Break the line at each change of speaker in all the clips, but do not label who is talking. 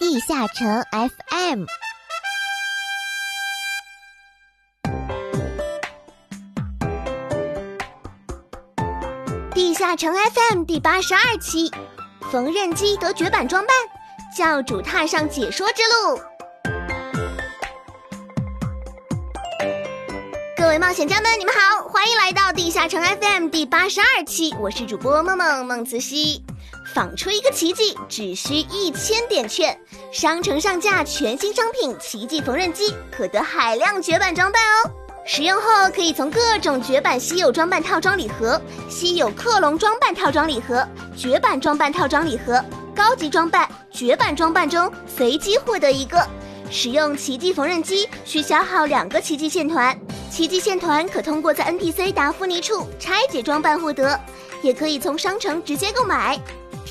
地下城 FM。地下城 FM 第八十二期，缝纫机得绝版装扮，教主踏上解说之路。各位冒险家们，你们好，欢迎来到地下城 FM 第八十二期，我是主播梦梦梦慈溪。仿出一个奇迹只需一千点券，商城上架全新商品奇迹缝纫机，可得海量绝版装扮哦。使用后可以从各种绝版稀有装扮套装礼盒、稀有克隆装扮套装礼盒、绝版装扮套装礼盒、高级装扮、绝版装扮中随机获得一个。使用奇迹缝纫机需消耗两个奇迹线团，奇迹线团可通过在 NPC 达芙妮处拆解装扮获得，也可以从商城直接购买。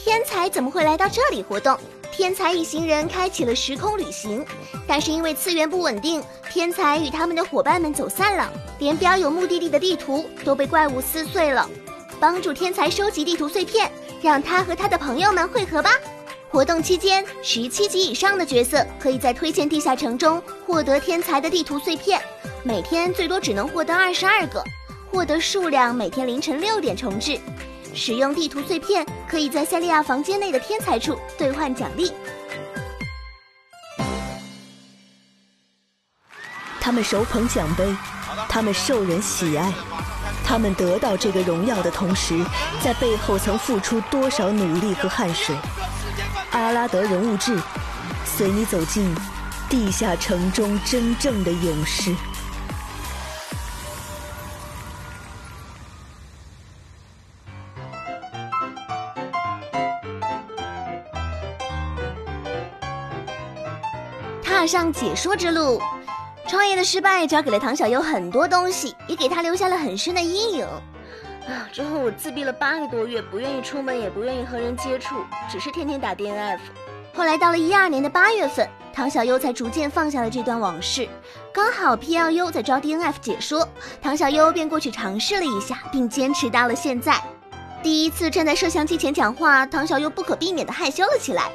天才怎么会来到这里活动？天才一行人开启了时空旅行，但是因为次元不稳定，天才与他们的伙伴们走散了，连标有目的地的地图都被怪物撕碎了。帮助天才收集地图碎片，让他和他的朋友们汇合吧。活动期间，十七级以上的角色可以在推荐地下城中获得天才的地图碎片，每天最多只能获得二十二个，获得数量每天凌晨六点重置。使用地图碎片，可以在塞利亚房间内的天才处兑换奖励。
他们手捧奖杯，他们受人喜爱，他们得到这个荣耀的同时，在背后曾付出多少努力和汗水？阿拉德人物志，随你走进地下城中真正的勇士。
踏上解说之路，创业的失败教给了唐小优很多东西，也给他留下了很深的阴影。
啊！之后我自闭了八个多月，不愿意出门，也不愿意和人接触，只是天天打 DNF。
后来到了一二年的八月份，唐小优才逐渐放下了这段往事。刚好 PLU 在招 DNF 解说，唐小优便过去尝试了一下，并坚持到了现在。第一次站在摄像机前讲话，唐小优不可避免地害羞了起来。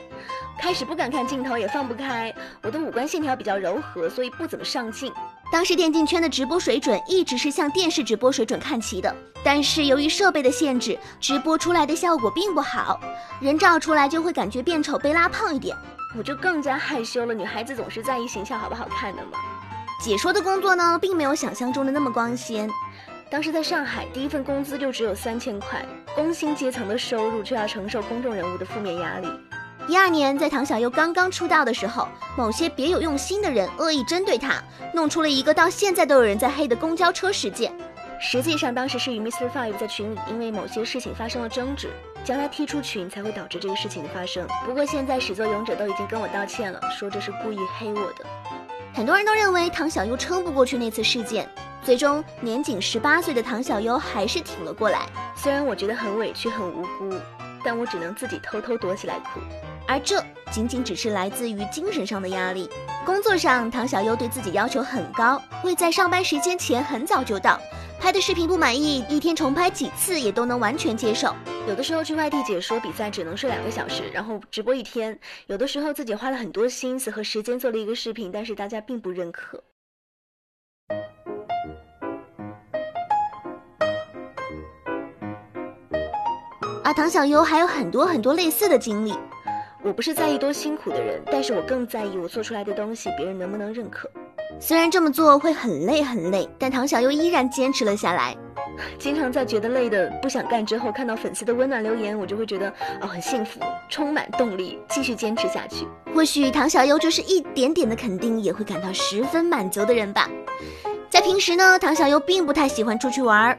开始不敢看镜头，也放不开。我的五官线条比较柔和，所以不怎么上镜。
当时电竞圈的直播水准一直是向电视直播水准看齐的，但是由于设备的限制，直播出来的效果并不好，人照出来就会感觉变丑，被拉胖一点。
我就更加害羞了。女孩子总是在意形象好不好看的嘛。
解说的工作呢，并没有想象中的那么光鲜。
当时在上海，第一份工资就只有三千块，工薪阶层的收入却要承受公众人物的负面压力。
一二年，在唐小优刚刚出道的时候，某些别有用心的人恶意针对他，弄出了一个到现在都有人在黑的公交车事件。
实际上，当时是与 Mr. Five 在群里因为某些事情发生了争执，将他踢出群，才会导致这个事情的发生。不过现在始作俑者都已经跟我道歉了，说这是故意黑我的。
很多人都认为唐小优撑不过去那次事件，最终年仅十八岁的唐小优还是挺了过来。
虽然我觉得很委屈、很无辜，但我只能自己偷偷躲起来哭。
而这仅仅只是来自于精神上的压力。工作上，唐小优对自己要求很高，会在上班时间前很早就到。拍的视频不满意，一天重拍几次也都能完全接受。
有的时候去外地解说比赛，只能睡两个小时，然后直播一天。有的时候自己花了很多心思和时间做了一个视频，但是大家并不认可。
而唐小优还有很多很多类似的经历。
我不是在意多辛苦的人，但是我更在意我做出来的东西别人能不能认可。
虽然这么做会很累很累，但唐小优依然坚持了下来。
经常在觉得累的不想干之后，看到粉丝的温暖留言，我就会觉得哦很幸福，充满动力，继续坚持下去。
或许唐小优就是一点点的肯定，也会感到十分满足的人吧。在平时呢，唐小优并不太喜欢出去玩儿。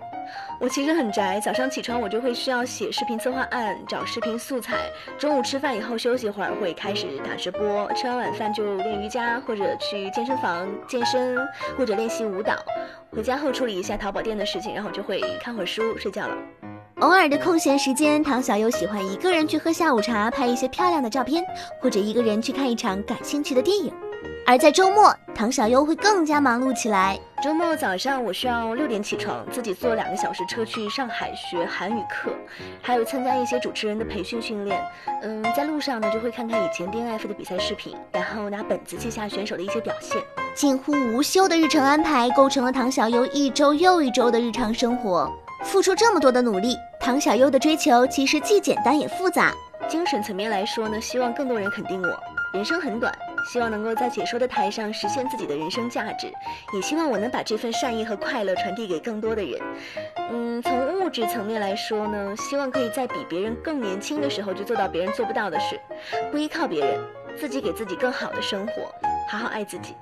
我其实很宅，早上起床我就会需要写视频策划案，找视频素材。中午吃饭以后休息会儿，会开始打直播。吃完晚饭就练瑜伽，或者去健身房健身，或者练习舞蹈。回家后处理一下淘宝店的事情，然后就会看会儿书，睡觉了。
偶尔的空闲时间，唐小优喜欢一个人去喝下午茶，拍一些漂亮的照片，或者一个人去看一场感兴趣的电影。而在周末，唐小优会更加忙碌起来。
周末早上，我需要六点起床，自己坐两个小时车去上海学韩语课，还有参加一些主持人的培训训练。嗯，在路上呢，就会看看以前 DNF 的比赛视频，然后拿本子记下选手的一些表现。
近乎无休的日程安排，构成了唐小优一周又一周的日常生活。付出这么多的努力，唐小优的追求其实既简单也复杂。
精神层面来说呢，希望更多人肯定我。人生很短。希望能够在解说的台上实现自己的人生价值，也希望我能把这份善意和快乐传递给更多的人。嗯，从物质层面来说呢，希望可以在比别人更年轻的时候就做到别人做不到的事，不依靠别人，自己给自己更好的生活，好好爱自己。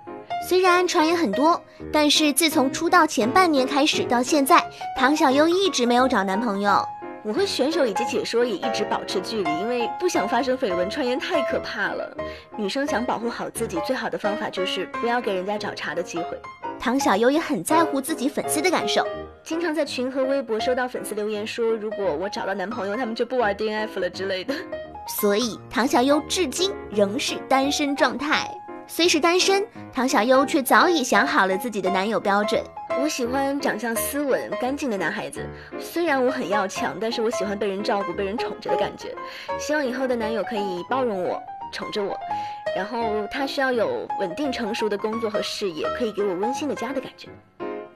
虽然传言很多，但是自从出道前半年开始到现在，唐小优一直没有找男朋友。
我和选手以及解说也一直保持距离，因为不想发生绯闻，传言太可怕了。女生想保护好自己，最好的方法就是不要给人家找茬的机会。
唐小优也很在乎自己粉丝的感受，
经常在群和微博收到粉丝留言说，如果我找到男朋友，他们就不玩 DNF 了之类的。
所以唐小优至今仍是单身状态。虽是单身，唐小优却早已想好了自己的男友标准。
我喜欢长相斯文、干净的男孩子。虽然我很要强，但是我喜欢被人照顾、被人宠着的感觉。希望以后的男友可以包容我、宠着我。然后他需要有稳定成熟的工作和事业，可以给我温馨的家的感觉。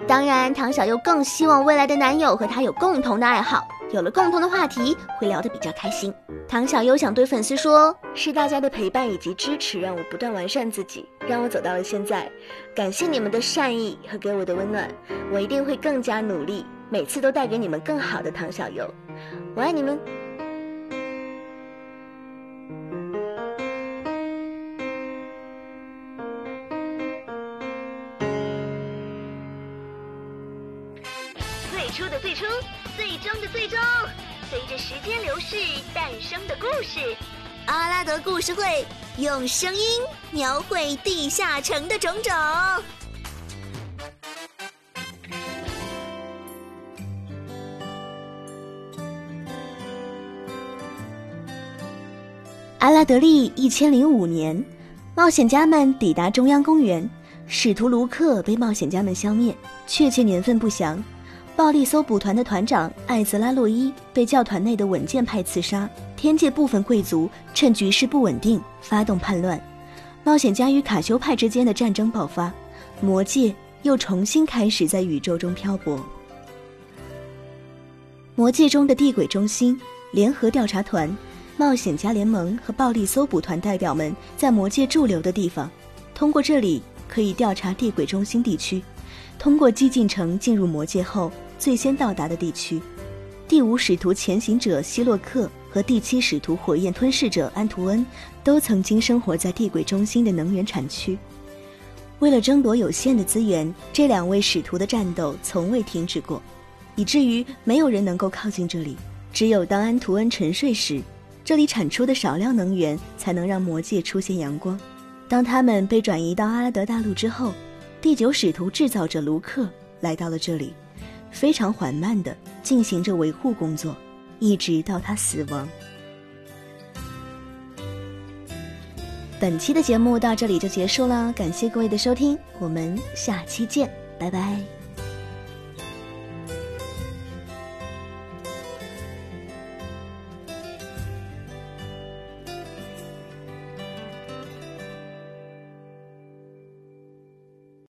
当然，唐小优更希望未来的男友和她有共同的爱好，有了共同的话题，会聊得比较开心。唐小优想对粉丝说：“
是大家的陪伴以及支持，让我不断完善自己，让我走到了现在。感谢你们的善意和给我的温暖，我一定会更加努力，每次都带给你们更好的。”唐小优，我爱你们。
最终的最终。随着时间流逝诞生的故事，
阿拉德故事会用声音描绘地下城的种种。阿拉德利一千零五年，冒险家们抵达中央公园，使徒卢克被冒险家们消灭，确切年份不详。暴力搜捕团的团长艾泽拉洛伊被教团内的稳健派刺杀，天界部分贵族趁局势不稳定发动叛乱，冒险家与卡修派之间的战争爆发，魔界又重新开始在宇宙中漂泊。魔界中的地轨中心、联合调查团、冒险家联盟和暴力搜捕团代表们在魔界驻留的地方，通过这里可以调查地轨中心地区，通过激进城进入魔界后。最先到达的地区，第五使徒前行者希洛克和第七使徒火焰吞噬者安图恩都曾经生活在地轨中心的能源产区。为了争夺有限的资源，这两位使徒的战斗从未停止过，以至于没有人能够靠近这里。只有当安图恩沉睡时，这里产出的少量能源才能让魔界出现阳光。当他们被转移到阿拉德大陆之后，第九使徒制造者卢克来到了这里。非常缓慢地进行着维护工作，一直到他死亡。本期的节目到这里就结束了，感谢各位的收听，我们下期见，拜拜。